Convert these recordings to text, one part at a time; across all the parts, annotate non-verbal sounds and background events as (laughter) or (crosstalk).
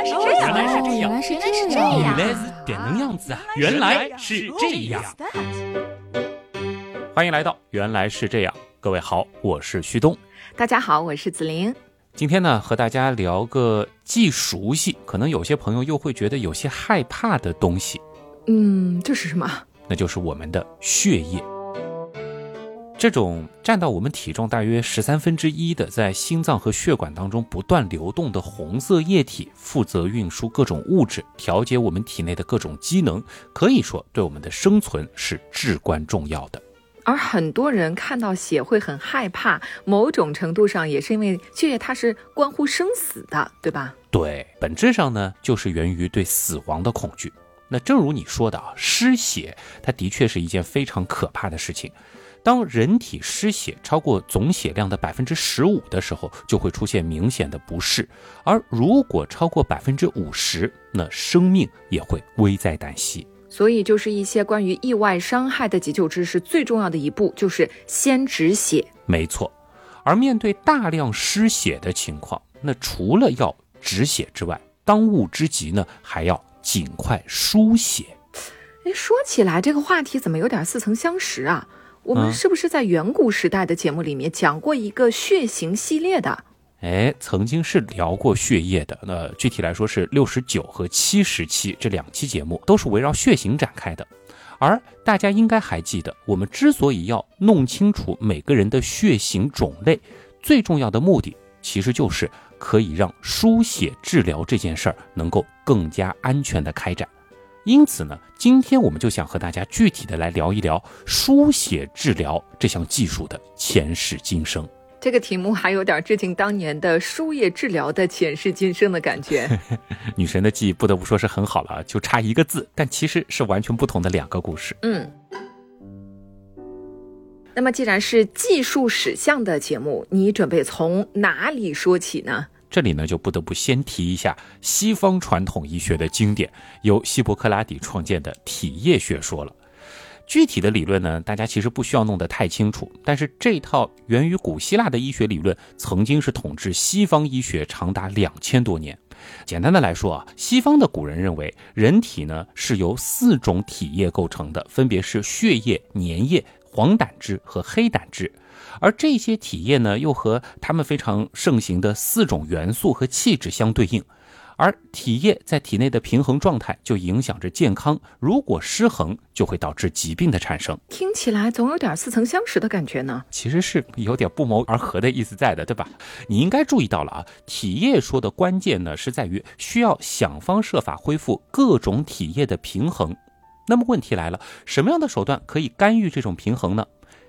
来是这样，原来是这样，原来是这能样子啊！原来是这样。欢迎来到《原来是这样》，各位好，我是旭东。大家好，我是子玲。今天呢，和大家聊个既熟悉，可能有些朋友又会觉得有些害怕的东西。嗯，这是什么？那就是我们的血液。这种占到我们体重大约十三分之一的，在心脏和血管当中不断流动的红色液体，负责运输各种物质，调节我们体内的各种机能，可以说对我们的生存是至关重要的。而很多人看到血会很害怕，某种程度上也是因为血液它是关乎生死的，对吧？对，本质上呢，就是源于对死亡的恐惧。那正如你说的啊，失血它的确是一件非常可怕的事情。当人体失血超过总血量的百分之十五的时候，就会出现明显的不适；而如果超过百分之五十，那生命也会危在旦夕。所以，就是一些关于意外伤害的急救知识，最重要的一步就是先止血。没错。而面对大量失血的情况，那除了要止血之外，当务之急呢，还要尽快输血。哎，说起来，这个话题怎么有点似曾相识啊？我们是不是在远古时代的节目里面讲过一个血型系列的？哎，曾经是聊过血液的。那具体来说是六十九和七十期这两期节目都是围绕血型展开的。而大家应该还记得，我们之所以要弄清楚每个人的血型种类，最重要的目的其实就是可以让输血治疗这件事儿能够更加安全的开展。因此呢，今天我们就想和大家具体的来聊一聊输血治疗这项技术的前世今生。这个题目还有点致敬当年的输液治疗的前世今生的感觉。(laughs) 女神的记忆不得不说是很好了，就差一个字，但其实是完全不同的两个故事。嗯。那么既然是技术史项的节目，你准备从哪里说起呢？这里呢，就不得不先提一下西方传统医学的经典，由希波克拉底创建的体液学说了。具体的理论呢，大家其实不需要弄得太清楚。但是这套源于古希腊的医学理论，曾经是统治西方医学长达两千多年。简单的来说啊，西方的古人认为，人体呢是由四种体液构成的，分别是血液、粘液、黄胆汁和黑胆汁。而这些体液呢，又和他们非常盛行的四种元素和气质相对应，而体液在体内的平衡状态就影响着健康，如果失衡，就会导致疾病的产生。听起来总有点似曾相识的感觉呢。其实是有点不谋而合的意思在的，对吧？你应该注意到了啊，体液说的关键呢是在于需要想方设法恢复各种体液的平衡。那么问题来了，什么样的手段可以干预这种平衡呢？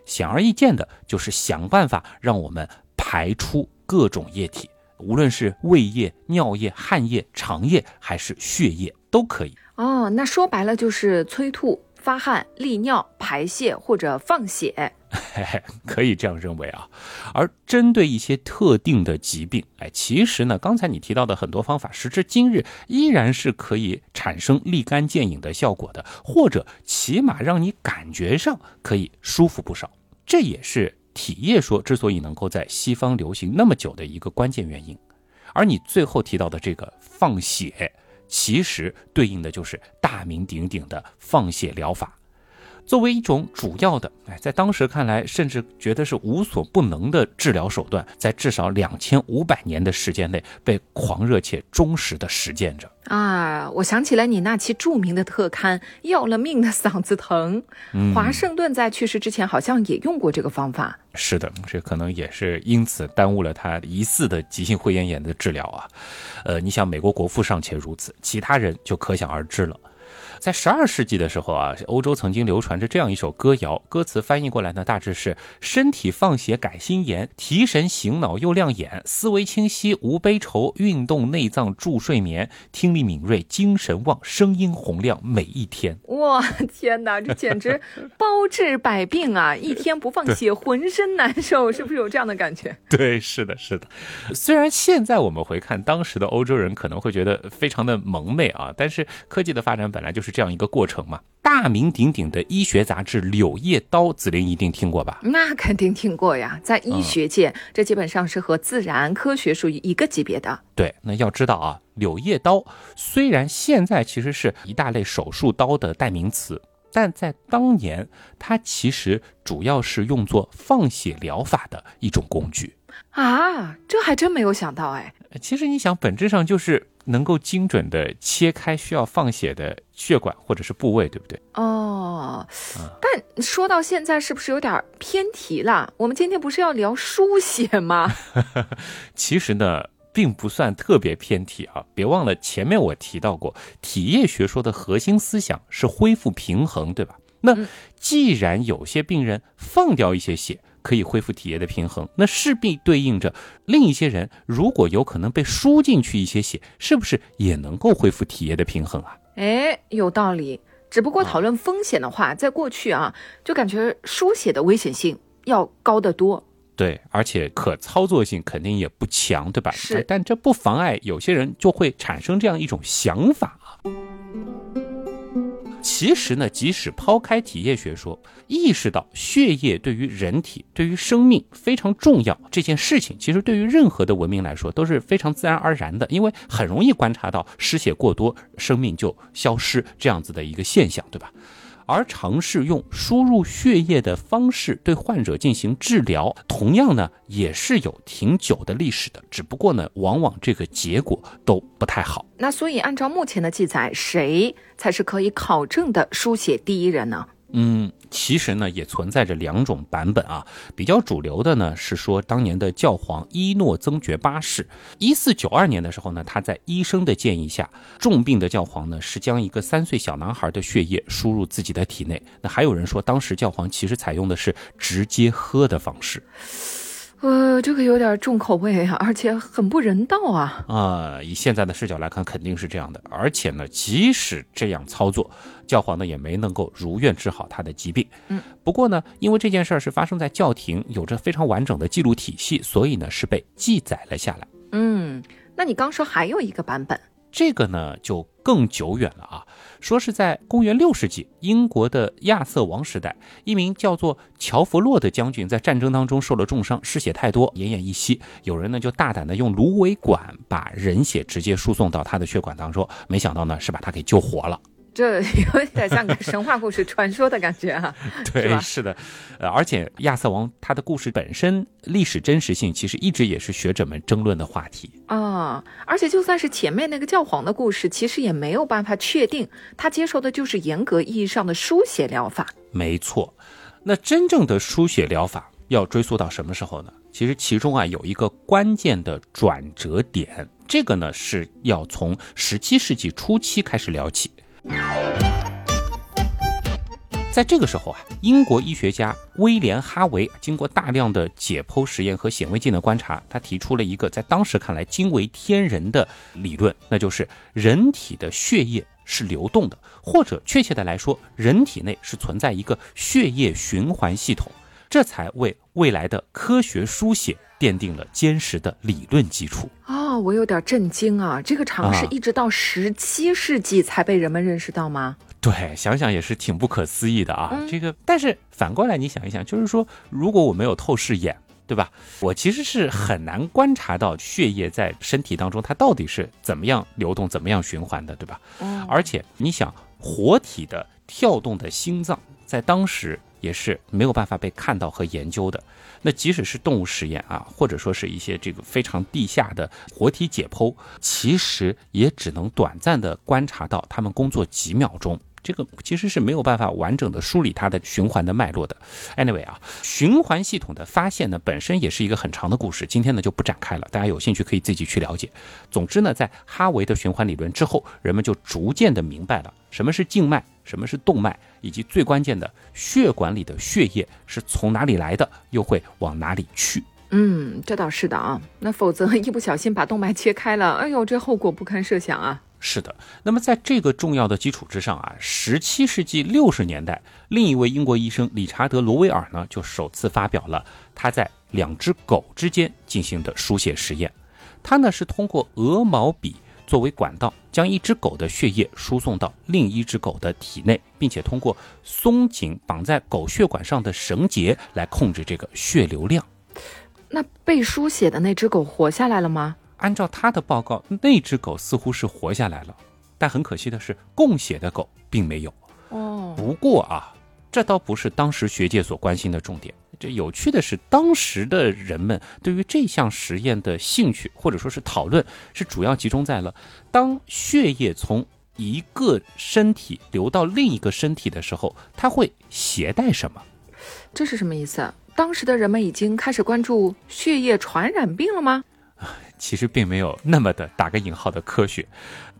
显而易见的就是想办法让我们排出各种液体，无论是胃液、尿液、汗液、肠液还是血液都可以。哦，那说白了就是催吐、发汗、利尿、排泄或者放血，(laughs) 可以这样认为啊。而针对一些特定的疾病，哎，其实呢，刚才你提到的很多方法，时至今日依然是可以产生立竿见影的效果的，或者起码让你感觉上可以舒服不少。这也是体液说之所以能够在西方流行那么久的一个关键原因，而你最后提到的这个放血，其实对应的就是大名鼎鼎的放血疗法。作为一种主要的，哎，在当时看来，甚至觉得是无所不能的治疗手段，在至少两千五百年的时间内被狂热且忠实的实践着啊！我想起来你那期著名的特刊《要了命的嗓子疼》，华盛顿在去世之前好像也用过这个方法。是的，这可能也是因此耽误了他疑似的急性肺炎炎的治疗啊。呃，你想，美国国父尚且如此，其他人就可想而知了。在十二世纪的时候啊，欧洲曾经流传着这样一首歌谣，歌词翻译过来呢，大致是：身体放血改心颜，提神醒脑又亮眼，思维清晰无悲愁，运动内脏助睡眠，听力敏锐精神旺，声音洪亮每一天。哇，天哪，这简直 (laughs) 包治百病啊！一天不放血，浑身难受，是不是有这样的感觉？(laughs) 对，是的，是的。虽然现在我们回看当时的欧洲人，可能会觉得非常的萌妹啊，但是科技的发展本来就是。这样一个过程嘛，大大名鼎鼎的医学杂志《柳叶刀》，子林一定听过吧？那肯定听过呀，在医学界，这基本上是和自然科学属于一个级别的。对，那要知道啊，柳叶刀虽然现在其实是一大类手术刀的代名词，但在当年，它其实主要是用作放血疗法的一种工具。啊，这还真没有想到哎。其实你想，本质上就是能够精准的切开需要放血的血管或者是部位，对不对？哦，但说到现在，是不是有点偏题了？我们今天不是要聊输血吗？(laughs) 其实呢，并不算特别偏题啊。别忘了前面我提到过，体液学说的核心思想是恢复平衡，对吧？那既然有些病人放掉一些血，可以恢复体液的平衡，那势必对应着另一些人，如果有可能被输进去一些血，是不是也能够恢复体液的平衡啊？哎，有道理。只不过讨论风险的话，在过去啊，就感觉输血的危险性要高得多。对，而且可操作性肯定也不强，对吧？是。但这不妨碍有些人就会产生这样一种想法啊。其实呢，即使抛开体液学说，意识到血液对于人体、对于生命非常重要这件事情，其实对于任何的文明来说都是非常自然而然的，因为很容易观察到失血过多，生命就消失这样子的一个现象，对吧？而尝试用输入血液的方式对患者进行治疗，同样呢也是有挺久的历史的，只不过呢，往往这个结果都不太好。那所以按照目前的记载，谁才是可以考证的输血第一人呢？嗯，其实呢也存在着两种版本啊。比较主流的呢是说，当年的教皇伊诺增爵八世，一四九二年的时候呢，他在医生的建议下，重病的教皇呢是将一个三岁小男孩的血液输入自己的体内。那还有人说，当时教皇其实采用的是直接喝的方式。呃，这个有点重口味啊，而且很不人道啊！啊，以现在的视角来看，肯定是这样的。而且呢，即使这样操作，教皇呢也没能够如愿治好他的疾病。嗯，不过呢，因为这件事儿是发生在教廷，有着非常完整的记录体系，所以呢是被记载了下来。嗯，那你刚说还有一个版本。这个呢就更久远了啊，说是在公元六世纪，英国的亚瑟王时代，一名叫做乔弗洛的将军在战争当中受了重伤，失血太多，奄奄一息。有人呢就大胆的用芦苇管把人血直接输送到他的血管当中，没想到呢是把他给救活了。这 (laughs) 有点像个神话故事传说的感觉啊！(laughs) 对，是的，呃，而且亚瑟王他的故事本身历史真实性，其实一直也是学者们争论的话题啊。而且就算是前面那个教皇的故事，其实也没有办法确定他接受的就是严格意义上的输血疗法。没错，那真正的输血疗法要追溯到什么时候呢？其实其中啊有一个关键的转折点，这个呢是要从十七世纪初期开始聊起。在这个时候啊，英国医学家威廉·哈维经过大量的解剖实验和显微镜的观察，他提出了一个在当时看来惊为天人的理论，那就是人体的血液是流动的，或者确切的来说，人体内是存在一个血液循环系统，这才为未来的科学书写奠定了坚实的理论基础。哦，我有点震惊啊！这个尝试一直到十七世纪才被人们认识到吗？对，想想也是挺不可思议的啊。这个，但是反过来你想一想，就是说，如果我没有透视眼，对吧？我其实是很难观察到血液在身体当中它到底是怎么样流动、怎么样循环的，对吧？嗯。而且你想，活体的跳动的心脏，在当时也是没有办法被看到和研究的。那即使是动物实验啊，或者说是一些这个非常地下的活体解剖，其实也只能短暂的观察到他们工作几秒钟，这个其实是没有办法完整的梳理它的循环的脉络的。Anyway 啊，循环系统的发现呢，本身也是一个很长的故事，今天呢就不展开了，大家有兴趣可以自己去了解。总之呢，在哈维的循环理论之后，人们就逐渐的明白了什么是静脉。什么是动脉，以及最关键的血管里的血液是从哪里来的，又会往哪里去？嗯，这倒是的啊。那否则一不小心把动脉切开了，哎呦，这后果不堪设想啊。是的。那么在这个重要的基础之上啊，十七世纪六十年代，另一位英国医生理查德·罗威尔呢，就首次发表了他在两只狗之间进行的输血实验。他呢是通过鹅毛笔。作为管道，将一只狗的血液输送到另一只狗的体内，并且通过松紧绑在狗血管上的绳结来控制这个血流量。那被输血的那只狗活下来了吗？按照他的报告，那只狗似乎是活下来了，但很可惜的是，供血的狗并没有。哦，不过啊，这倒不是当时学界所关心的重点。这有趣的是，当时的人们对于这项实验的兴趣或者说是讨论，是主要集中在了当血液从一个身体流到另一个身体的时候，它会携带什么？这是什么意思？当时的人们已经开始关注血液传染病了吗？其实并没有那么的打个引号的科学，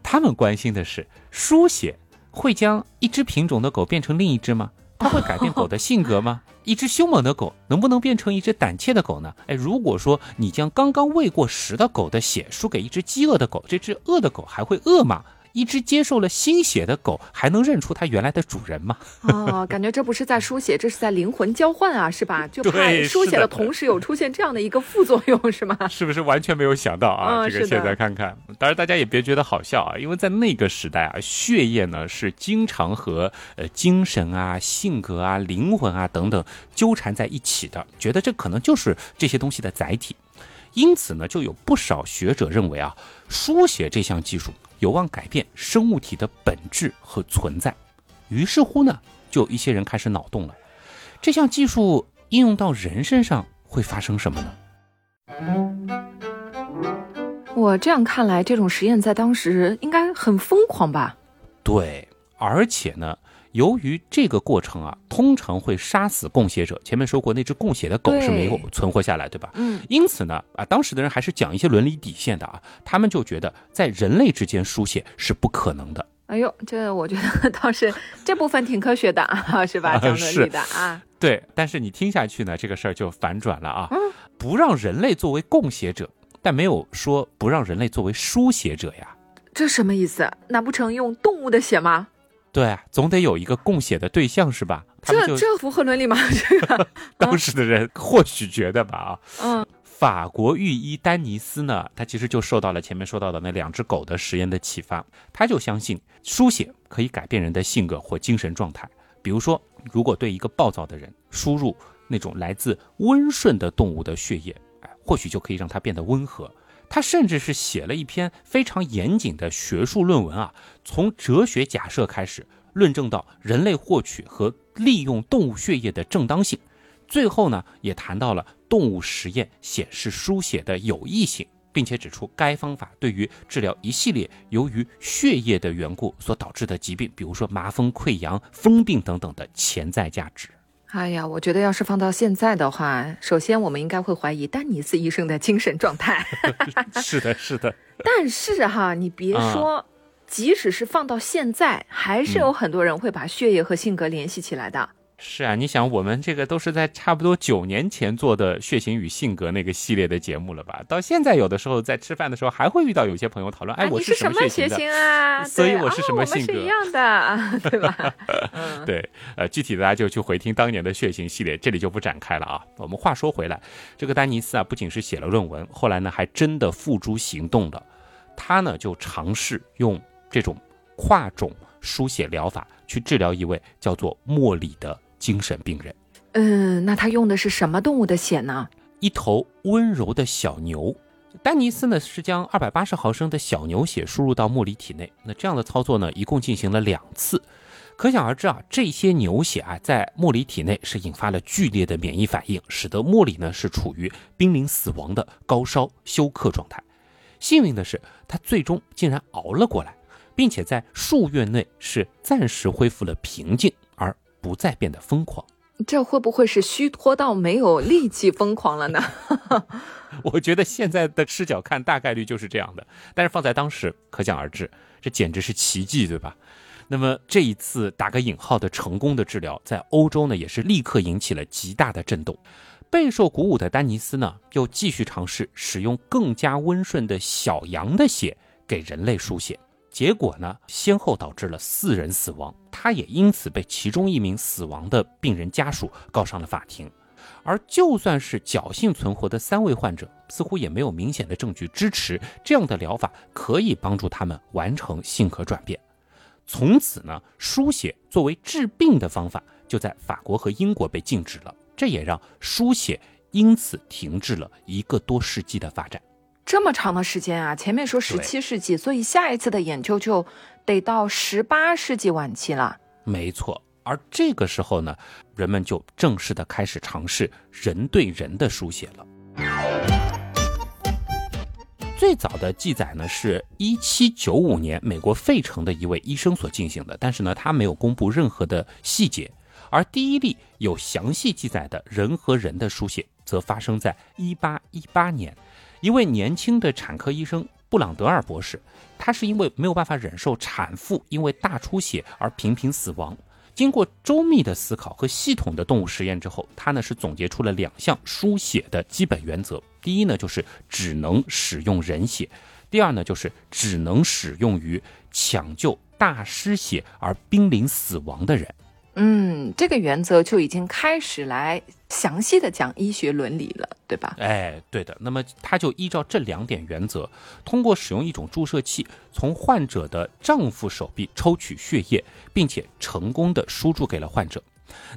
他们关心的是输血会将一只品种的狗变成另一只吗？它会改变狗的性格吗？(laughs) 一只凶猛的狗能不能变成一只胆怯的狗呢？哎，如果说你将刚刚喂过食的狗的血输给一只饥饿的狗，这只饿的狗还会饿吗？一只接受了新血的狗还能认出它原来的主人吗？哦，感觉这不是在书写，这是在灵魂交换啊，是吧？(laughs) 就怕书写的同时有出现这样的一个副作用，是吗？(laughs) 是不是完全没有想到啊？这个现在看看，当然大家也别觉得好笑啊，因为在那个时代啊，血液呢是经常和呃精神啊、性格啊、灵魂啊等等纠缠在一起的，觉得这可能就是这些东西的载体，因此呢，就有不少学者认为啊，书写这项技术。有望改变生物体的本质和存在，于是乎呢，就有一些人开始脑洞了。这项技术应用到人身上会发生什么呢？我这样看来，这种实验在当时应该很疯狂吧？对，而且呢。由于这个过程啊，通常会杀死供血者。前面说过，那只供血的狗是没有存活下来，对吧？嗯。因此呢，啊，当时的人还是讲一些伦理底线的啊。他们就觉得，在人类之间输血是不可能的。哎呦，这我觉得倒是这部分挺科学的啊，是吧？(laughs) 讲伦理的啊。对，但是你听下去呢，这个事儿就反转了啊。嗯。不让人类作为供血者，但没有说不让人类作为输血者呀。这什么意思？难不成用动物的血吗？对啊，总得有一个供血的对象是吧？这这符合伦理吗？(laughs) 这个 (laughs) 当时的人或许觉得吧啊。嗯。法国御医丹尼斯呢，他其实就受到了前面说到的那两只狗的实验的启发，他就相信输血可以改变人的性格或精神状态。比如说，如果对一个暴躁的人输入那种来自温顺的动物的血液，哎，或许就可以让他变得温和。他甚至是写了一篇非常严谨的学术论文啊，从哲学假设开始论证到人类获取和利用动物血液的正当性，最后呢也谈到了动物实验显示输血的有益性，并且指出该方法对于治疗一系列由于血液的缘故所导致的疾病，比如说麻风、溃疡、疯病等等的潜在价值。哎呀，我觉得要是放到现在的话，首先我们应该会怀疑丹尼斯医生的精神状态。(laughs) 是的，是的。(laughs) 但是哈，你别说，即使是放到现在，还是有很多人会把血液和性格联系起来的。是啊，你想，我们这个都是在差不多九年前做的《血型与性格》那个系列的节目了吧？到现在，有的时候在吃饭的时候，还会遇到有些朋友讨论：“哎，我是什么血型啊？(laughs) 所以我是什么性格？”是一样的，对吧？(laughs) 对，呃，具体的大家就去回听当年的血型系列，这里就不展开了啊。我们话说回来，这个丹尼斯啊，不仅是写了论文，后来呢，还真的付诸行动了。他呢，就尝试用这种跨种书写疗法去治疗一位叫做莫里的。精神病人，嗯，那他用的是什么动物的血呢？一头温柔的小牛。丹尼斯呢是将二百八十毫升的小牛血输入到莫里体内。那这样的操作呢，一共进行了两次。可想而知啊，这些牛血啊，在莫里体内是引发了剧烈的免疫反应，使得莫里呢是处于濒临死亡的高烧休克状态。幸运的是，他最终竟然熬了过来，并且在数月内是暂时恢复了平静。不再变得疯狂，这会不会是虚脱到没有力气疯狂了呢？(laughs) 我觉得现在的视角看，大概率就是这样的。但是放在当时，可想而知，这简直是奇迹，对吧？那么这一次打个引号的成功的治疗，在欧洲呢，也是立刻引起了极大的震动。备受鼓舞的丹尼斯呢，又继续尝试使用更加温顺的小羊的血给人类输血。结果呢，先后导致了四人死亡，他也因此被其中一名死亡的病人家属告上了法庭。而就算是侥幸存活的三位患者，似乎也没有明显的证据支持这样的疗法可以帮助他们完成性格转变。从此呢，输血作为治病的方法就在法国和英国被禁止了，这也让输血因此停滞了一个多世纪的发展。这么长的时间啊！前面说十七世纪，所以下一次的研究就得到十八世纪晚期了。没错，而这个时候呢，人们就正式的开始尝试人对人的输血了。最早的记载呢，是一七九五年美国费城的一位医生所进行的，但是呢，他没有公布任何的细节。而第一例有详细记载的人和人的输血，则发生在一八一八年，一位年轻的产科医生布朗德尔博士，他是因为没有办法忍受产妇因为大出血而频频死亡。经过周密的思考和系统的动物实验之后，他呢是总结出了两项输血的基本原则。第一呢，就是只能使用人血；第二呢，就是只能使用于抢救大失血而濒临死亡的人。嗯，这个原则就已经开始来详细的讲医学伦理了，对吧？哎，对的。那么他就依照这两点原则，通过使用一种注射器，从患者的丈夫手臂抽取血液，并且成功的输注给了患者。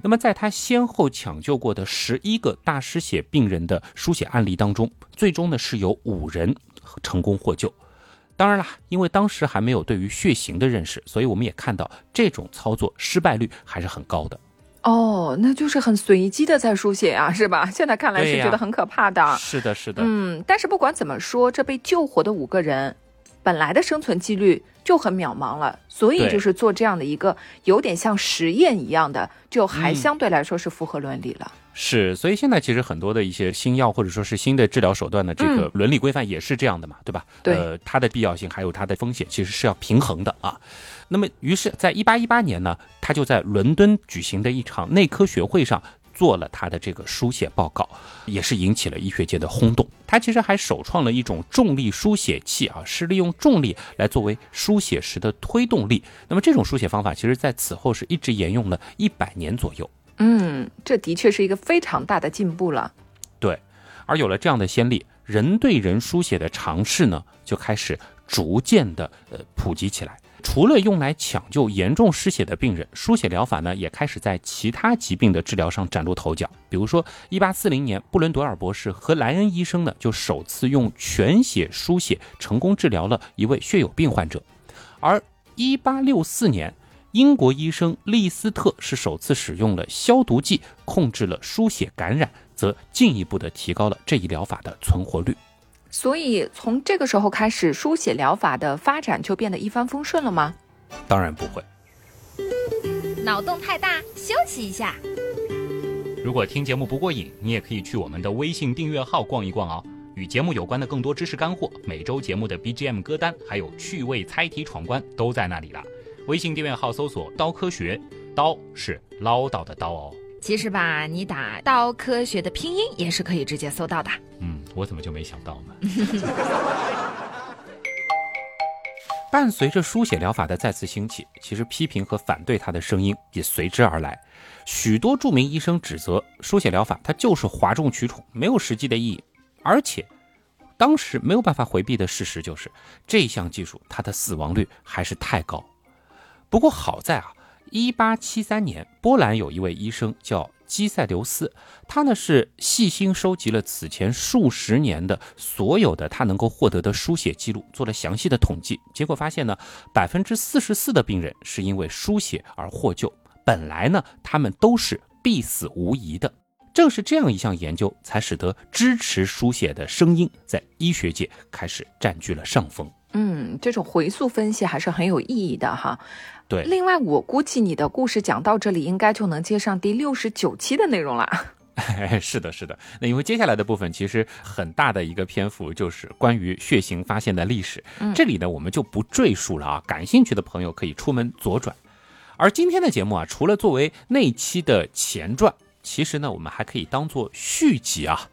那么在他先后抢救过的十一个大失血病人的输血案例当中，最终呢是有五人成功获救。当然啦，因为当时还没有对于血型的认识，所以我们也看到这种操作失败率还是很高的。哦，那就是很随机的在输血啊，是吧？现在看来是觉得很可怕的。是的，是的。嗯，但是不管怎么说，这被救活的五个人，本来的生存几率就很渺茫了，所以就是做这样的一个有点像实验一样的，就还相对来说是符合伦理了。是，所以现在其实很多的一些新药或者说是新的治疗手段的这个伦理规范也是这样的嘛，对吧？对，呃，它的必要性还有它的风险，其实是要平衡的啊。那么，于是，在一八一八年呢，他就在伦敦举行的一场内科学会上做了他的这个书写报告，也是引起了医学界的轰动。他其实还首创了一种重力书写器啊，是利用重力来作为书写时的推动力。那么，这种书写方法，其实在此后是一直沿用了一百年左右。嗯，这的确是一个非常大的进步了。对，而有了这样的先例，人对人书写的尝试呢，就开始逐渐的呃普及起来。除了用来抢救严重失血的病人，输血疗法呢，也开始在其他疾病的治疗上崭露头角。比如说，一八四零年，布伦德尔博士和莱恩医生呢，就首次用全血输血成功治疗了一位血友病患者。而一八六四年。英国医生利斯特是首次使用了消毒剂控制了输血感染，则进一步的提高了这一疗法的存活率。所以从这个时候开始，书写疗法的发展就变得一帆风顺了吗？当然不会。脑洞太大，休息一下。如果听节目不过瘾，你也可以去我们的微信订阅号逛一逛哦。与节目有关的更多知识干货，每周节目的 BGM 歌单，还有趣味猜题闯关都在那里了。微信订阅号搜索“刀科学”，刀是唠叨的刀哦。其实吧，你打“刀科学”的拼音也是可以直接搜到的。嗯，我怎么就没想到呢？(laughs) 伴随着输血疗法的再次兴起，其实批评和反对它的声音也随之而来。许多著名医生指责输血疗法它就是哗众取宠，没有实际的意义。而且，当时没有办法回避的事实就是，这项技术它的死亡率还是太高。不过好在啊，一八七三年，波兰有一位医生叫基塞留斯，他呢是细心收集了此前数十年的所有的他能够获得的输血记录，做了详细的统计，结果发现呢，百分之四十四的病人是因为输血而获救，本来呢他们都是必死无疑的。正是这样一项研究，才使得支持输血的声音在医学界开始占据了上风。嗯，这种回溯分析还是很有意义的哈。对，另外我估计你的故事讲到这里，应该就能接上第六十九期的内容了。(laughs) 是的，是的。那因为接下来的部分其实很大的一个篇幅就是关于血型发现的历史，这里呢我们就不赘述了啊。感兴趣的朋友可以出门左转。而今天的节目啊，除了作为那期的前传，其实呢我们还可以当做续集啊，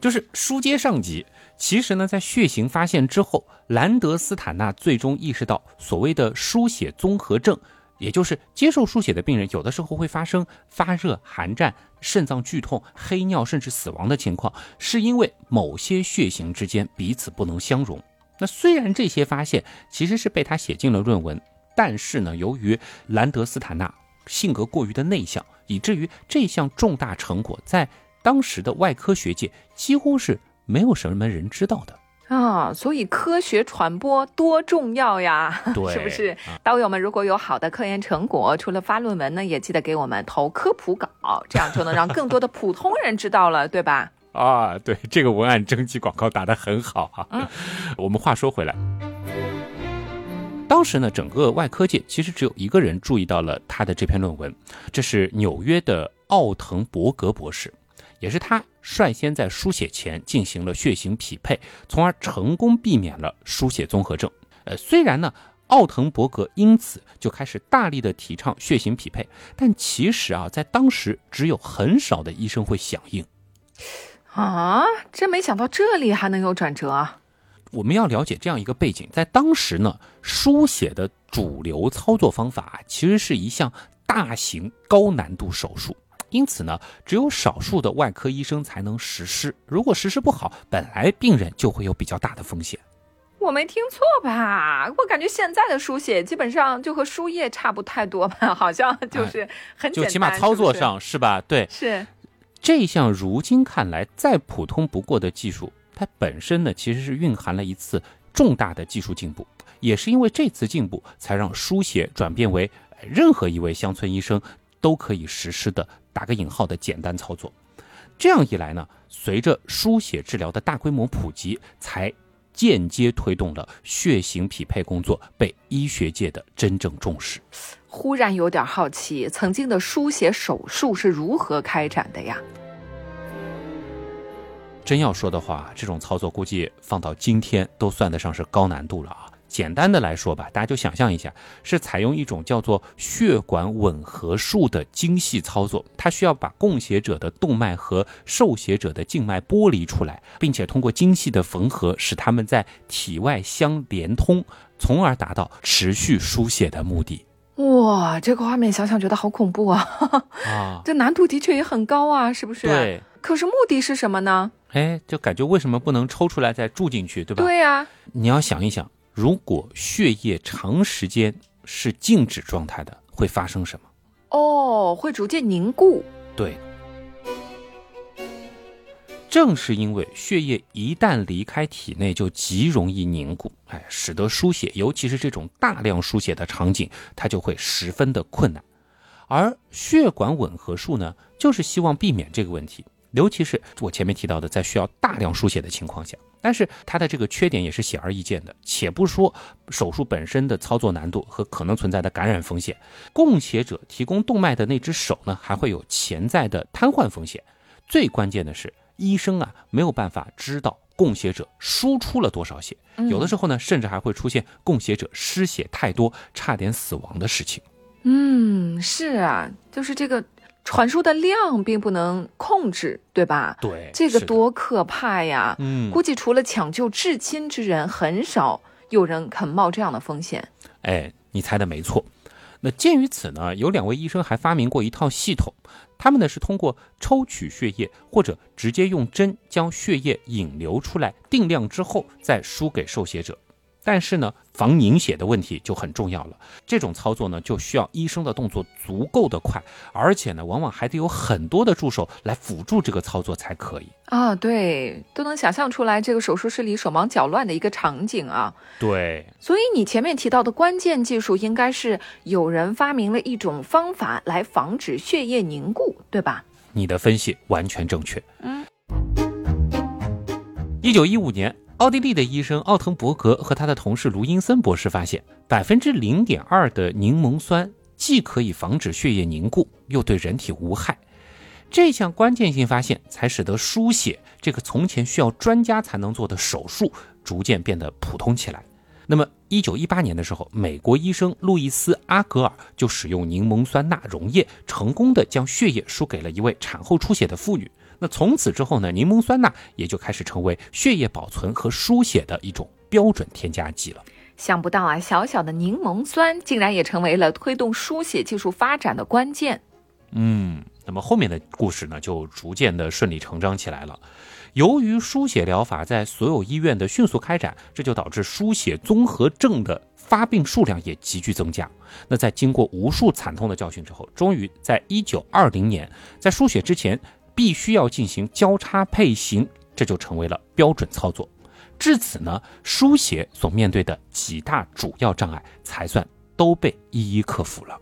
就是书接上集。其实呢，在血型发现之后，兰德斯坦纳最终意识到，所谓的输血综合症也就是接受输血的病人，有的时候会发生发热、寒战、肾脏剧痛、黑尿，甚至死亡的情况，是因为某些血型之间彼此不能相容。那虽然这些发现其实是被他写进了论文，但是呢，由于兰德斯坦纳性格过于的内向，以至于这项重大成果在当时的外科学界几乎是没有什么人知道的。啊，所以科学传播多重要呀，对，(laughs) 是不是？刀友们如果有好的科研成果，除了发论文呢，也记得给我们投科普稿，这样就能让更多的普通人知道了，对吧？(laughs) 啊，对，这个文案征集广告打得很好啊。嗯，我们话说回来，当时呢，整个外科界其实只有一个人注意到了他的这篇论文，这是纽约的奥滕伯格博士。也是他率先在输血前进行了血型匹配，从而成功避免了输血综合症。呃，虽然呢，奥滕伯格因此就开始大力的提倡血型匹配，但其实啊，在当时只有很少的医生会响应。啊，真没想到这里还能有转折啊！我们要了解这样一个背景，在当时呢，输血的主流操作方法其实是一项大型高难度手术。因此呢，只有少数的外科医生才能实施。如果实施不好，本来病人就会有比较大的风险。我没听错吧？我感觉现在的输血基本上就和输液差不太多吧？好像就是很简单就起码操作上是吧？对，是这项如今看来再普通不过的技术，它本身呢其实是蕴含了一次重大的技术进步。也是因为这次进步，才让输血转变为任何一位乡村医生都可以实施的。打个引号的简单操作，这样一来呢，随着输血治疗的大规模普及，才间接推动了血型匹配工作被医学界的真正重视。忽然有点好奇，曾经的输血手术是如何开展的呀？真要说的话，这种操作估计放到今天都算得上是高难度了啊。简单的来说吧，大家就想象一下，是采用一种叫做血管吻合术的精细操作。它需要把供血者的动脉和受血者的静脉剥离出来，并且通过精细的缝合，使它们在体外相连通，从而达到持续输血的目的。哇，这个画面想想觉得好恐怖啊！啊，这难度的确也很高啊，是不是？对。可是目的是什么呢？哎，就感觉为什么不能抽出来再注进去，对吧？对呀。你要想一想。如果血液长时间是静止状态的，会发生什么？哦，会逐渐凝固。对，正是因为血液一旦离开体内就极容易凝固，哎，使得输血，尤其是这种大量输血的场景，它就会十分的困难。而血管吻合术呢，就是希望避免这个问题。尤其是我前面提到的，在需要大量输血的情况下，但是它的这个缺点也是显而易见的。且不说手术本身的操作难度和可能存在的感染风险，供血者提供动脉的那只手呢，还会有潜在的瘫痪风险。最关键的是，医生啊没有办法知道供血者输出了多少血，有的时候呢，甚至还会出现供血者失血太多，差点死亡的事情。嗯，是啊，就是这个。传输的量并不能控制，对吧？对，这个多可怕呀！嗯，估计除了抢救至亲之人，很少有人肯冒这样的风险。哎，你猜的没错。那鉴于此呢，有两位医生还发明过一套系统，他们呢是通过抽取血液，或者直接用针将血液引流出来，定量之后再输给受血者。但是呢，防凝血的问题就很重要了。这种操作呢，就需要医生的动作足够的快，而且呢，往往还得有很多的助手来辅助这个操作才可以啊。对，都能想象出来这个手术室里手忙脚乱的一个场景啊。对，所以你前面提到的关键技术，应该是有人发明了一种方法来防止血液凝固，对吧？你的分析完全正确。嗯，一九一五年。奥地利的医生奥滕伯格和他的同事卢因森博士发现，百分之零点二的柠檬酸既可以防止血液凝固，又对人体无害。这项关键性发现，才使得输血这个从前需要专家才能做的手术，逐渐变得普通起来。那么，一九一八年的时候，美国医生路易斯·阿格尔就使用柠檬酸钠溶液，成功的将血液输给了一位产后出血的妇女。那从此之后呢，柠檬酸钠也就开始成为血液保存和输血的一种标准添加剂了。想不到啊，小小的柠檬酸竟然也成为了推动输血技术发展的关键。嗯，那么后面的故事呢，就逐渐的顺理成章起来了。由于输血疗法在所有医院的迅速开展，这就导致输血综合症的发病数量也急剧增加。那在经过无数惨痛的教训之后，终于在一九二零年，在输血之前必须要进行交叉配型，这就成为了标准操作。至此呢，书写所面对的几大主要障碍才算都被一一克服了。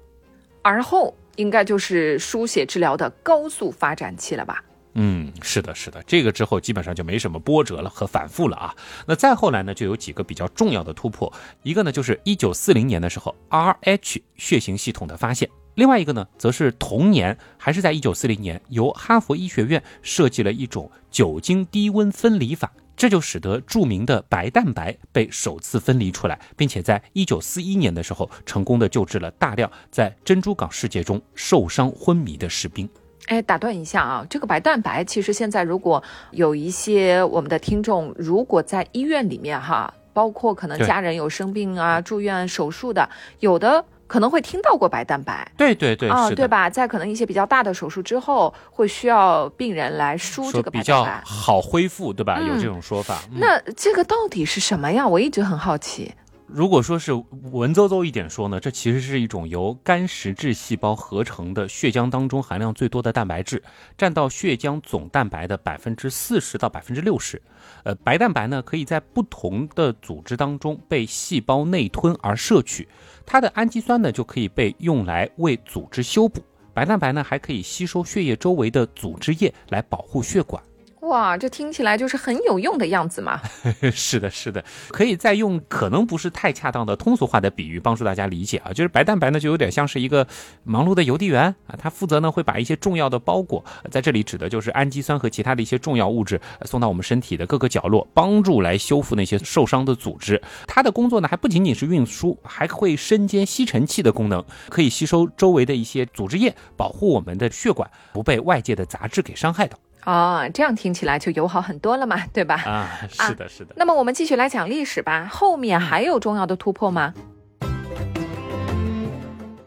而后应该就是书写治疗的高速发展期了吧？嗯，是的，是的，这个之后基本上就没什么波折了和反复了啊。那再后来呢，就有几个比较重要的突破，一个呢就是一九四零年的时候，RH 血型系统的发现，另外一个呢，则是同年，还是在一九四零年，由哈佛医学院设计了一种酒精低温分离法。这就使得著名的白蛋白被首次分离出来，并且在一九四一年的时候，成功的救治了大量在珍珠港事件中受伤昏迷的士兵。哎，打断一下啊，这个白蛋白其实现在如果有一些我们的听众，如果在医院里面哈，包括可能家人有生病啊、住院手术的，有的。可能会听到过白蛋白，对对对，啊，对吧？在可能一些比较大的手术之后，会需要病人来输这个白蛋白，好恢复，对吧？有这种说法。那这个到底是什么呀？我一直很好奇。如果说是文绉绉一点说呢，这其实是一种由肝实质细胞合成的血浆当中含量最多的蛋白质，占到血浆总蛋白的百分之四十到百分之六十。呃，白蛋白呢可以在不同的组织当中被细胞内吞而摄取，它的氨基酸呢就可以被用来为组织修补。白蛋白呢还可以吸收血液周围的组织液来保护血管。哇，这听起来就是很有用的样子嘛！(laughs) 是的，是的，可以再用可能不是太恰当的通俗化的比喻帮助大家理解啊，就是白蛋白呢就有点像是一个忙碌的邮递员啊，他负责呢会把一些重要的包裹，在这里指的就是氨基酸和其他的一些重要物质送到我们身体的各个角落，帮助来修复那些受伤的组织。它的工作呢还不仅仅是运输，还会身兼吸尘器的功能，可以吸收周围的一些组织液，保护我们的血管不被外界的杂质给伤害到。哦，这样听起来就友好很多了嘛，对吧？啊，是的，是的。那么我们继续来讲历史吧，后面还有重要的突破吗？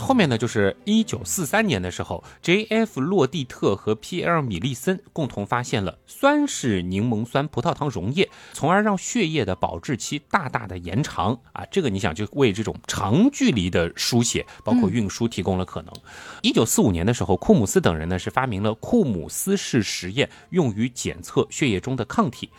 后面呢，就是一九四三年的时候，J.F. 洛蒂特和 P.L. 米利森共同发现了酸式柠檬酸葡萄糖溶液，从而让血液的保质期大大的延长啊！这个你想，就为这种长距离的书写，包括运输提供了可能。一九四五年的时候，库姆斯等人呢是发明了库姆斯式实验，用于检测血液中的抗体。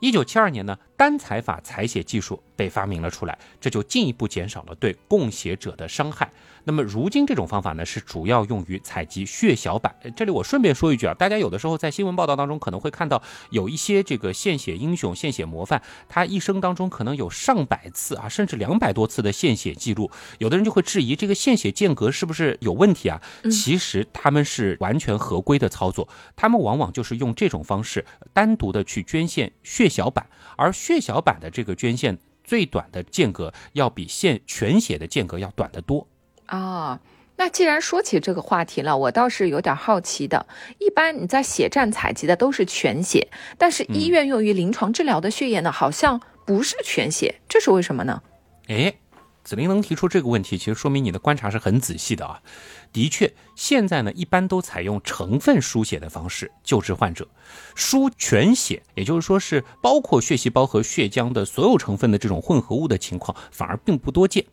一九七二年呢，单采法采血技术被发明了出来，这就进一步减少了对供血者的伤害。那么如今这种方法呢，是主要用于采集血小板。这里我顺便说一句啊，大家有的时候在新闻报道当中可能会看到有一些这个献血英雄、献血模范，他一生当中可能有上百次啊，甚至两百多次的献血记录。有的人就会质疑这个献血间隔是不是有问题啊？其实他们是完全合规的操作，他们往往就是用这种方式单独的去捐献血小板，而血小板的这个捐献最短的间隔要比献全血的间隔要短得多。啊，那既然说起这个话题了，我倒是有点好奇的。一般你在血站采集的都是全血，但是医院用于临床治疗的血液呢，好像不是全血，这是为什么呢？哎，子林能提出这个问题，其实说明你的观察是很仔细的啊。的确，现在呢，一般都采用成分输血的方式救治患者，输全血，也就是说是包括血细胞和血浆的所有成分的这种混合物的情况，反而并不多见。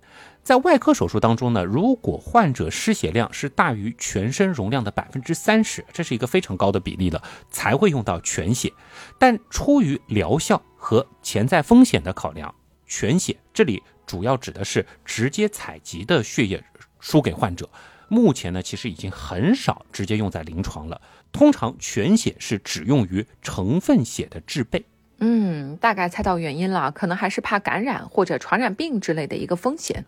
在外科手术当中呢，如果患者失血量是大于全身容量的百分之三十，这是一个非常高的比例了，才会用到全血。但出于疗效和潜在风险的考量，全血这里主要指的是直接采集的血液输给患者。目前呢，其实已经很少直接用在临床了。通常全血是只用于成分血的制备。嗯，大概猜到原因了，可能还是怕感染或者传染病之类的一个风险。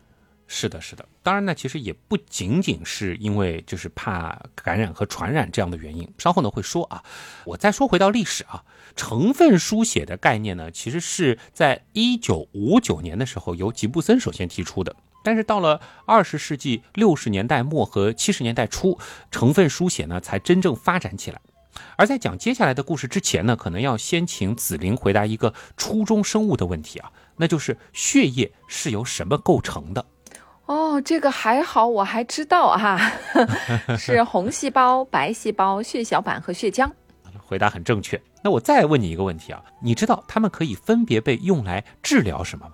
是的，是的，当然呢，其实也不仅仅是因为就是怕感染和传染这样的原因。稍后呢会说啊，我再说回到历史啊，成分书写的概念呢，其实是在一九五九年的时候由吉布森首先提出的，但是到了二十世纪六十年代末和七十年代初，成分书写呢才真正发展起来。而在讲接下来的故事之前呢，可能要先请紫菱回答一个初中生物的问题啊。那就是血液是由什么构成的。哦，这个还好，我还知道哈，(laughs) 是红细胞、白细胞、血小板和血浆。回答很正确。那我再问你一个问题啊，你知道它们可以分别被用来治疗什么吗？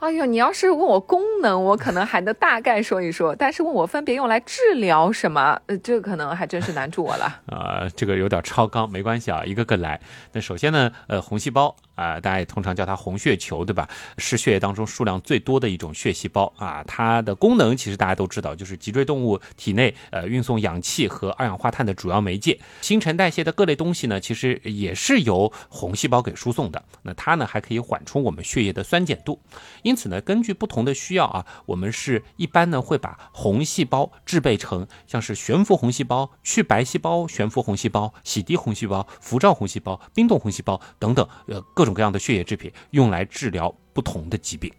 哎呦，你要是问我功能，我可能还能大概说一说，但是问我分别用来治疗什么，呃，这个可能还真是难住我了。啊，(laughs) 这个有点超纲，没关系啊，一个个来。那首先呢，呃，红细胞。啊，大家也通常叫它红血球，对吧？是血液当中数量最多的一种血细胞啊。它的功能其实大家都知道，就是脊椎动物体内呃运送氧气和二氧化碳的主要媒介。新陈代谢的各类东西呢，其实也是由红细胞给输送的。那它呢，还可以缓冲我们血液的酸碱度。因此呢，根据不同的需要啊，我们是一般呢会把红细胞制备成像是悬浮红细胞、去白细胞、悬浮红细胞、洗涤红细胞、辐照红细胞、冰冻红细胞等等，呃各。各种各样的血液制品用来治疗不同的疾病，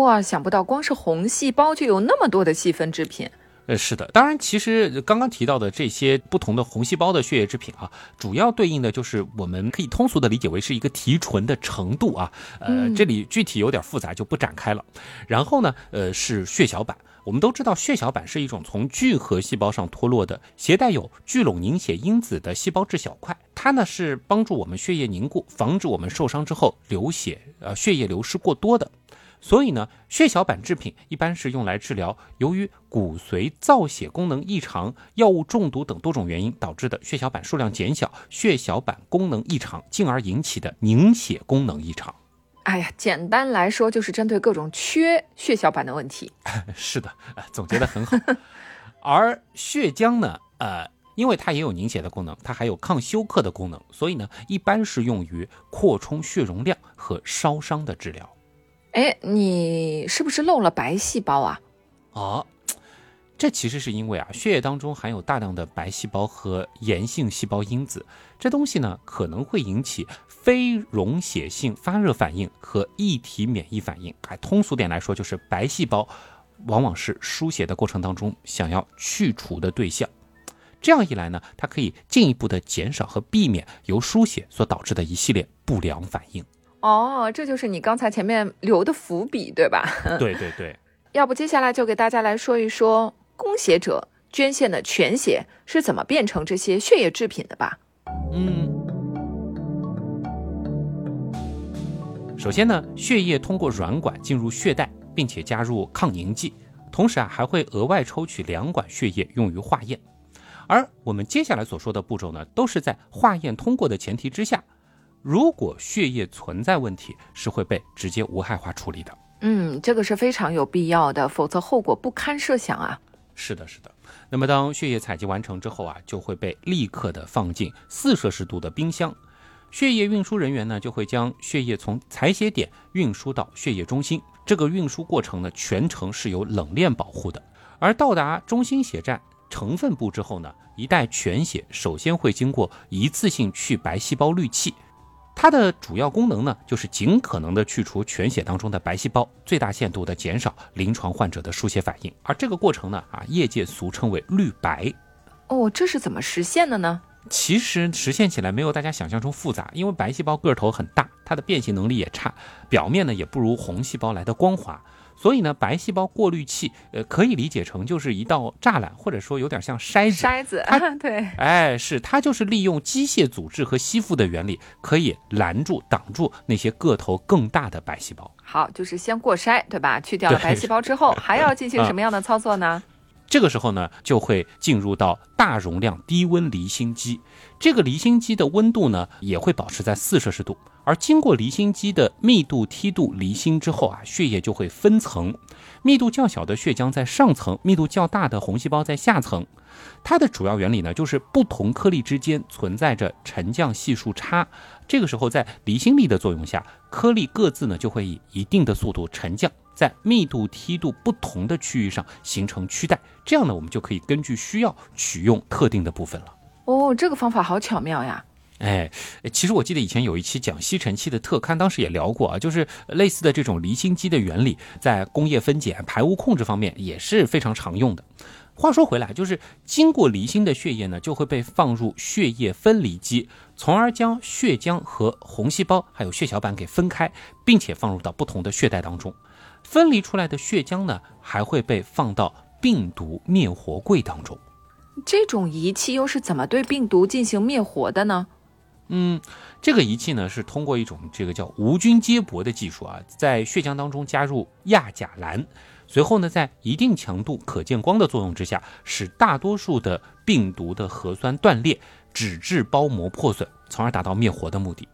哇！想不到光是红细胞就有那么多的细分制品。呃，是的，当然，其实刚刚提到的这些不同的红细胞的血液制品啊，主要对应的就是我们可以通俗的理解为是一个提纯的程度啊。呃，这里具体有点复杂，就不展开了。然后呢，呃，是血小板。我们都知道，血小板是一种从聚合细胞上脱落的、携带有聚拢凝血因子的细胞质小块。它呢是帮助我们血液凝固，防止我们受伤之后流血，呃，血液流失过多的。所以呢，血小板制品一般是用来治疗由于骨髓造血功能异常、药物中毒等多种原因导致的血小板数量减小、血小板功能异常，进而引起的凝血功能异常。哎呀，简单来说就是针对各种缺血小板的问题。(laughs) 是的，总结的很好。而血浆呢，呃，因为它也有凝血的功能，它还有抗休克的功能，所以呢，一般是用于扩充血容量和烧伤的治疗。哎，你是不是漏了白细胞啊？啊。这其实是因为啊，血液当中含有大量的白细胞和炎性细胞因子，这东西呢可能会引起非溶血性发热反应和异体免疫反应。哎，通俗点来说，就是白细胞往往是输血的过程当中想要去除的对象。这样一来呢，它可以进一步的减少和避免由输血所导致的一系列不良反应。哦，这就是你刚才前面留的伏笔，对吧？对对对。(laughs) 要不接下来就给大家来说一说。供血者捐献的全血是怎么变成这些血液制品的吧？嗯，首先呢，血液通过软管进入血袋，并且加入抗凝剂，同时啊还会额外抽取两管血液用于化验。而我们接下来所说的步骤呢，都是在化验通过的前提之下，如果血液存在问题，是会被直接无害化处理的。嗯，这个是非常有必要的，否则后果不堪设想啊。是的，是的。那么当血液采集完成之后啊，就会被立刻的放进四摄氏度的冰箱。血液运输人员呢，就会将血液从采血点运输到血液中心。这个运输过程呢，全程是由冷链保护的。而到达中心血站成分部之后呢，一袋全血首先会经过一次性去白细胞滤器。它的主要功能呢，就是尽可能的去除全血当中的白细胞，最大限度的减少临床患者的输血反应。而这个过程呢，啊，业界俗称为绿白。哦，这是怎么实现的呢？其实实现起来没有大家想象中复杂，因为白细胞个头很大，它的变形能力也差，表面呢也不如红细胞来的光滑。所以呢，白细胞过滤器，呃，可以理解成就是一道栅栏，或者说有点像筛子。筛子，(laughs) 对，哎，是它就是利用机械组织和吸附的原理，可以拦住、挡住那些个头更大的白细胞。好，就是先过筛，对吧？去掉了白细胞之后，(laughs) 还要进行什么样的操作呢？这个时候呢，就会进入到大容量低温离心机。这个离心机的温度呢，也会保持在四摄氏度。而经过离心机的密度梯度离心之后啊，血液就会分层，密度较小的血浆在上层，密度较大的红细胞在下层。它的主要原理呢，就是不同颗粒之间存在着沉降系数差。这个时候，在离心力的作用下，颗粒各自呢就会以一定的速度沉降，在密度梯度不同的区域上形成区带。这样呢，我们就可以根据需要取用特定的部分了。哦，这个方法好巧妙呀！哎，其实我记得以前有一期讲吸尘器的特刊，当时也聊过啊，就是类似的这种离心机的原理，在工业分拣、排污控制方面也是非常常用的。话说回来，就是经过离心的血液呢，就会被放入血液分离机，从而将血浆和红细胞还有血小板给分开，并且放入到不同的血袋当中。分离出来的血浆呢，还会被放到病毒灭活柜当中。这种仪器又是怎么对病毒进行灭活的呢？嗯，这个仪器呢是通过一种这个叫无菌接驳的技术啊，在血浆当中加入亚甲蓝，随后呢在一定强度可见光的作用之下，使大多数的病毒的核酸断裂，脂质包膜破损，从而达到灭活的目的。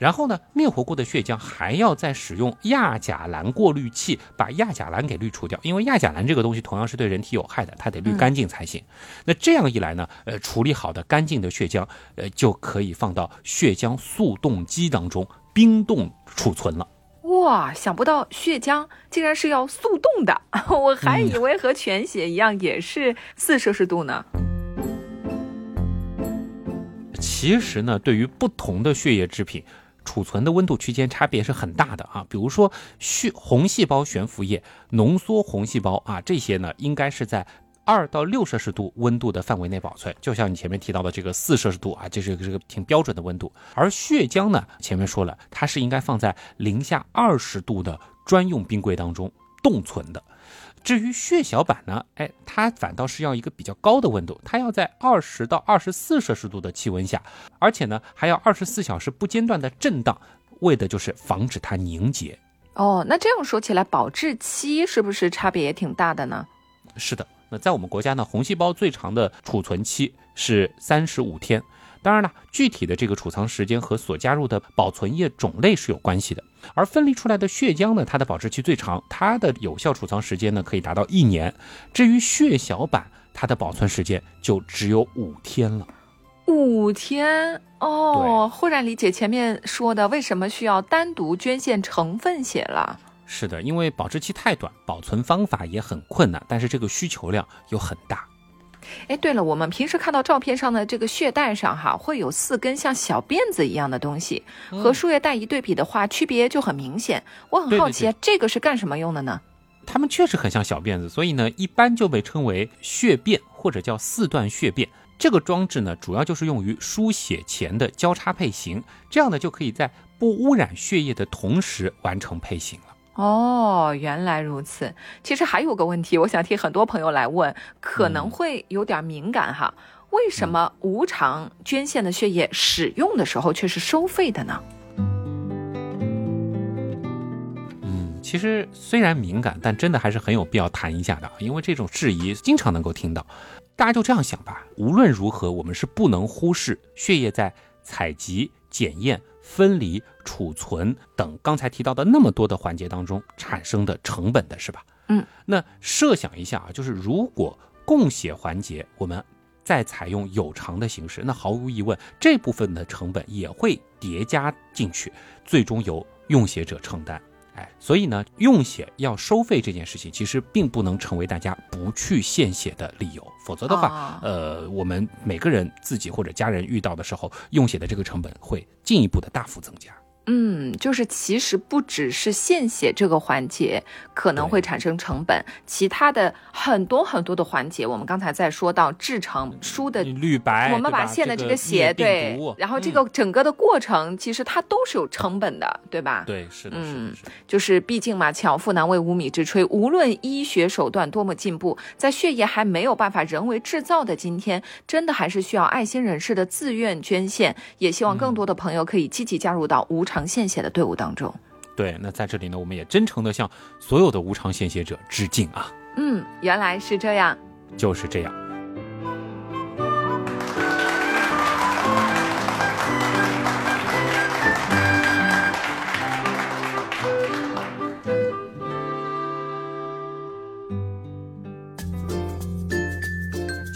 然后呢，灭活过的血浆还要再使用亚甲蓝过滤器把亚甲蓝给滤除掉，因为亚甲蓝这个东西同样是对人体有害的，它得滤干净才行。那这样一来呢，呃，处理好的干净的血浆，呃，就可以放到血浆速冻机当中冰冻储存了。哇，想不到血浆竟然是要速冻的，(laughs) 我还以为和全血一样也是四摄氏度呢。其实呢，对于不同的血液制品。储存的温度区间差别是很大的啊，比如说血红细胞悬浮液、浓缩红细胞啊，这些呢应该是在二到六摄氏度温度的范围内保存，就像你前面提到的这个四摄氏度啊，这是这个挺标准的温度。而血浆呢，前面说了，它是应该放在零下二十度的专用冰柜当中冻存的。至于血小板呢，哎，它反倒是要一个比较高的温度，它要在二十到二十四摄氏度的气温下，而且呢还要二十四小时不间断的震荡，为的就是防止它凝结。哦，那这样说起来，保质期是不是差别也挺大的呢？是的，那在我们国家呢，红细胞最长的储存期是三十五天。当然了，具体的这个储藏时间和所加入的保存液种类是有关系的。而分离出来的血浆呢，它的保质期最长，它的有效储藏时间呢可以达到一年。至于血小板，它的保存时间就只有五天了。五天哦，忽然理解前面说的为什么需要单独捐献成分血了。是的，因为保质期太短，保存方法也很困难，但是这个需求量又很大。哎，对了，我们平时看到照片上的这个血袋上哈，会有四根像小辫子一样的东西，和输液袋一对比的话，区别就很明显。我很好奇，这个是干什么用的呢？它们确实很像小辫子，所以呢，一般就被称为血辫或者叫四段血辫。这个装置呢，主要就是用于输血前的交叉配型，这样呢，就可以在不污染血液的同时完成配型了。哦，原来如此。其实还有个问题，我想替很多朋友来问，可能会有点敏感哈。为什么无偿捐献的血液使用的时候却是收费的呢？嗯，其实虽然敏感，但真的还是很有必要谈一下的，因为这种质疑经常能够听到。大家就这样想吧，无论如何，我们是不能忽视血液在采集、检验。分离、储存等刚才提到的那么多的环节当中产生的成本的是吧？嗯，那设想一下啊，就是如果供血环节我们再采用有偿的形式，那毫无疑问这部分的成本也会叠加进去，最终由用血者承担。所以呢，用血要收费这件事情，其实并不能成为大家不去献血的理由。否则的话，呃，我们每个人自己或者家人遇到的时候，用血的这个成本会进一步的大幅增加。嗯，就是其实不只是献血这个环节可能会产生成本，其他的很多很多的环节，我们刚才在说到制成书的绿白，我们把献的这个血，对，然后这个整个的过程其实它都是有成本的，对吧？对，是的，嗯，就是毕竟嘛，巧妇难为无米之炊，无论医学手段多么进步，在血液还没有办法人为制造的今天，真的还是需要爱心人士的自愿捐献，也希望更多的朋友可以积极加入到无。偿献血的队伍当中，对，那在这里呢，我们也真诚的向所有的无偿献血者致敬啊！嗯，原来是这样，就是这样。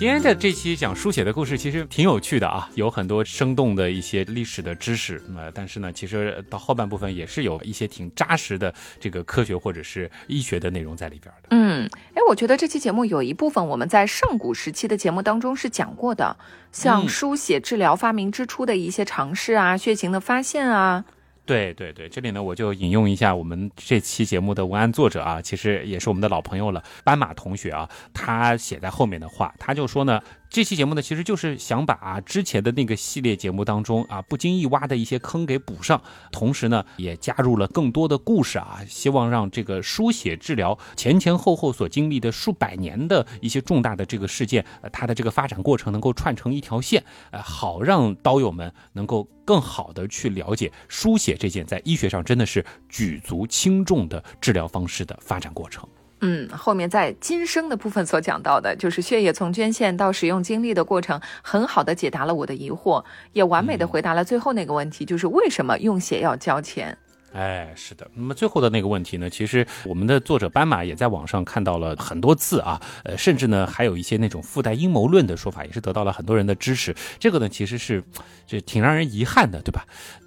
今天的这期讲书写的故事其实挺有趣的啊，有很多生动的一些历史的知识。那但是呢，其实到后半部分也是有一些挺扎实的这个科学或者是医学的内容在里边的。嗯，哎，我觉得这期节目有一部分我们在上古时期的节目当中是讲过的，像书写治疗发明之初的一些尝试啊，血型的发现啊。对对对，这里呢我就引用一下我们这期节目的文案作者啊，其实也是我们的老朋友了，斑马同学啊，他写在后面的话，他就说呢，这期节目呢，其实就是想把啊之前的那个系列节目当中啊不经意挖的一些坑给补上，同时呢也加入了更多的故事啊，希望让这个书写治疗前前后后所经历的数百年的一些重大的这个事件，呃，它的这个发展过程能够串成一条线，呃，好让刀友们能够更好的去了解书写这件在医学上真的是举足轻重的治疗方式的发展过程。嗯，后面在今生的部分所讲到的，就是血液从捐献到使用经历的过程，很好的解答了我的疑惑，也完美的回答了最后那个问题，就是为什么用血要交钱。哎，是的。那么最后的那个问题呢？其实我们的作者斑马也在网上看到了很多次啊，呃，甚至呢还有一些那种附带阴谋论的说法，也是得到了很多人的支持。这个呢其实是，这挺让人遗憾的，对吧？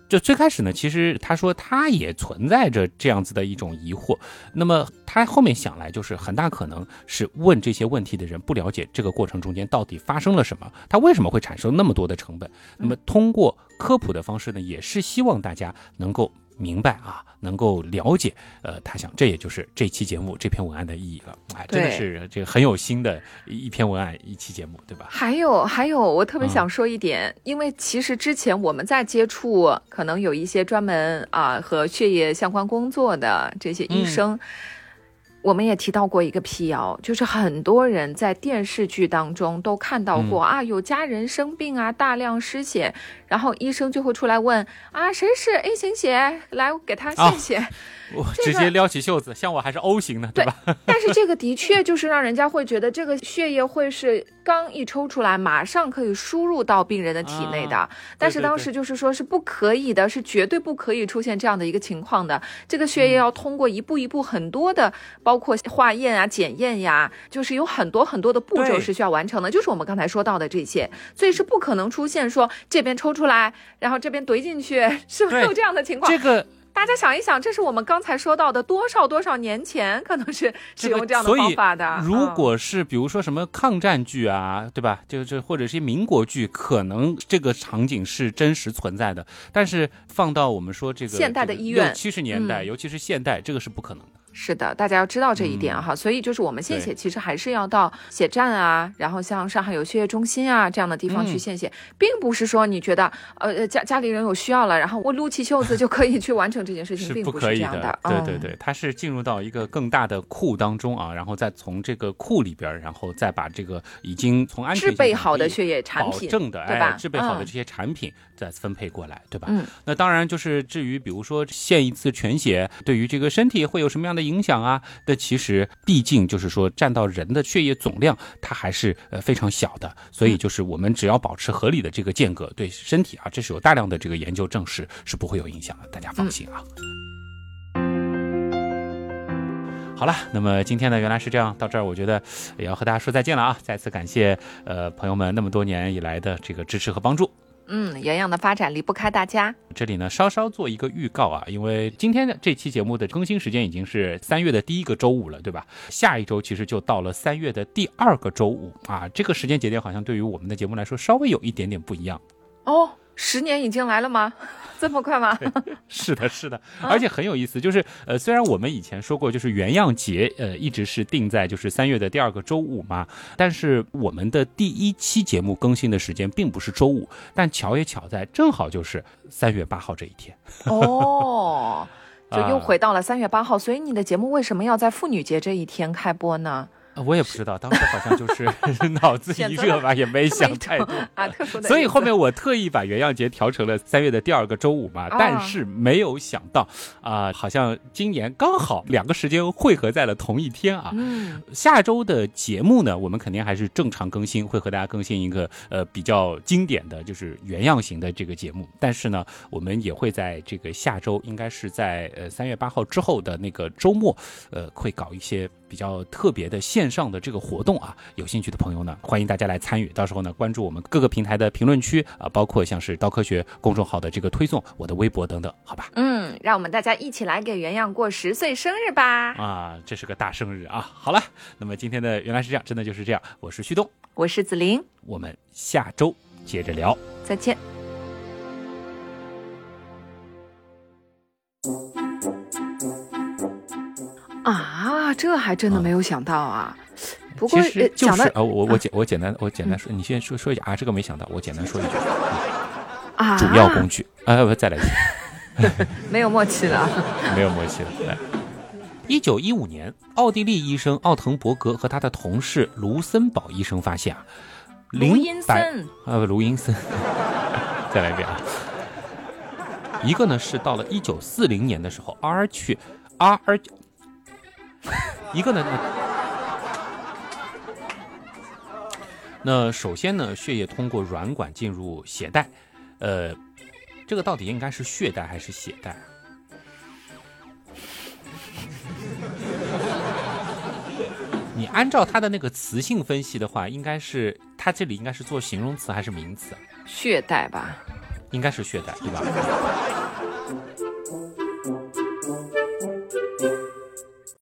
就最开始呢，其实他说他也存在着这样子的一种疑惑。那么他后面想来，就是很大可能是问这些问题的人不了解这个过程中间到底发生了什么，他为什么会产生那么多的成本。那么通过科普的方式呢，也是希望大家能够。明白啊，能够了解，呃，他想，这也就是这期节目这篇文案的意义了。哎，真的是这个很有心的一篇文案，一期节目，对吧？还有还有，我特别想说一点，因为其实之前我们在接触，可能有一些专门啊和血液相关工作的这些医生。我们也提到过一个辟谣，就是很多人在电视剧当中都看到过啊，有家人生病啊，大量失血，然后医生就会出来问啊，谁是 A 型血，来给他献血。我直接撩起袖子，像我还是 O 型的，对吧？但是这个的确就是让人家会觉得这个血液会是刚一抽出来，马上可以输入到病人的体内的。但是当时就是说是不可以的，是绝对不可以出现这样的一个情况的。这个血液要通过一步一步很多的，包括化验啊、检验呀，就是有很多很多的步骤是需要完成的。就是我们刚才说到的这些，所以是不可能出现说这边抽出来，然后这边怼进去，是不是有这样的情况。这个。大家想一想，这是我们刚才说到的多少多少年前 (laughs) 可能是使用这样的方法的。如果是比如说什么抗战剧啊，对吧？就是或者是民国剧，可能这个场景是真实存在的。但是放到我们说这个现代的医院，七十年代，尤其是现代，这个是不可能的。是的，大家要知道这一点哈，所以就是我们献血其实还是要到血站啊，然后像上海有血液中心啊这样的地方去献血，并不是说你觉得呃家家里人有需要了，然后我撸起袖子就可以去完成这件事情，并不是这样的。对对对，它是进入到一个更大的库当中啊，然后再从这个库里边，然后再把这个已经从安全制备好的血液产品，保证的对吧？制备好的这些产品再分配过来，对吧？嗯。那当然就是至于比如说献一次全血对于这个身体会有什么样的影响啊？那其实毕竟就是说，占到人的血液总量，它还是呃非常小的，所以就是我们只要保持合理的这个间隔，对身体啊，这是有大量的这个研究证实是不会有影响的，大家放心啊。好了，那么今天呢，原来是这样，到这儿我觉得也要和大家说再见了啊！再次感谢呃朋友们那么多年以来的这个支持和帮助。嗯，洋洋的发展离不开大家。这里呢，稍稍做一个预告啊，因为今天的这期节目的更新时间已经是三月的第一个周五了，对吧？下一周其实就到了三月的第二个周五啊，这个时间节点好像对于我们的节目来说稍微有一点点不一样哦。十年已经来了吗？(laughs) 这么快吗？是的，是的，(laughs) 而且很有意思，就是呃，虽然我们以前说过，就是原样节呃一直是定在就是三月的第二个周五嘛，但是我们的第一期节目更新的时间并不是周五，但巧也巧在正好就是三月八号这一天。哦，(laughs) 就又回到了三月八号，所以你的节目为什么要在妇女节这一天开播呢？我也不知道，当时好像就是 (laughs) 脑子一热吧，也没想太多啊。特殊的，所以后面我特意把元阳节调成了三月的第二个周五嘛。但是没有想到啊，好像今年刚好两个时间汇合在了同一天啊。嗯。下周的节目呢，我们肯定还是正常更新，会和大家更新一个呃比较经典的就是原样型的这个节目。但是呢，我们也会在这个下周，应该是在呃三月八号之后的那个周末，呃，会搞一些。比较特别的线上的这个活动啊，有兴趣的朋友呢，欢迎大家来参与。到时候呢，关注我们各个平台的评论区啊，包括像是刀科学公众号的这个推送，我的微博等等，好吧？嗯，让我们大家一起来给原样过十岁生日吧！啊，这是个大生日啊！好了，那么今天的原来是这样，真的就是这样。我是旭东，我是子菱，我们下周接着聊，再见。这还真的没有想到啊！不过就是呃，我我简我简单我简单说，你先说说一下啊，这个没想到，我简单说一句，啊，主要工具啊，不再来一次，(laughs) 没有默契了。没有默契了。来，一九一五年，奥地利医生奥滕伯格和他的同事卢森堡医生发现啊，卢零阴百森，啊，不卢因森，(laughs) 再来一遍啊。一个呢是到了一九四零年的时候，R 去 R，(laughs) 一个呢，那首先呢，血液通过软管进入血袋，呃，这个到底应该是血袋还是血袋啊？(laughs) 你按照它的那个词性分析的话，应该是它这里应该是做形容词还是名词啊？血袋吧，应该是血袋，对吧？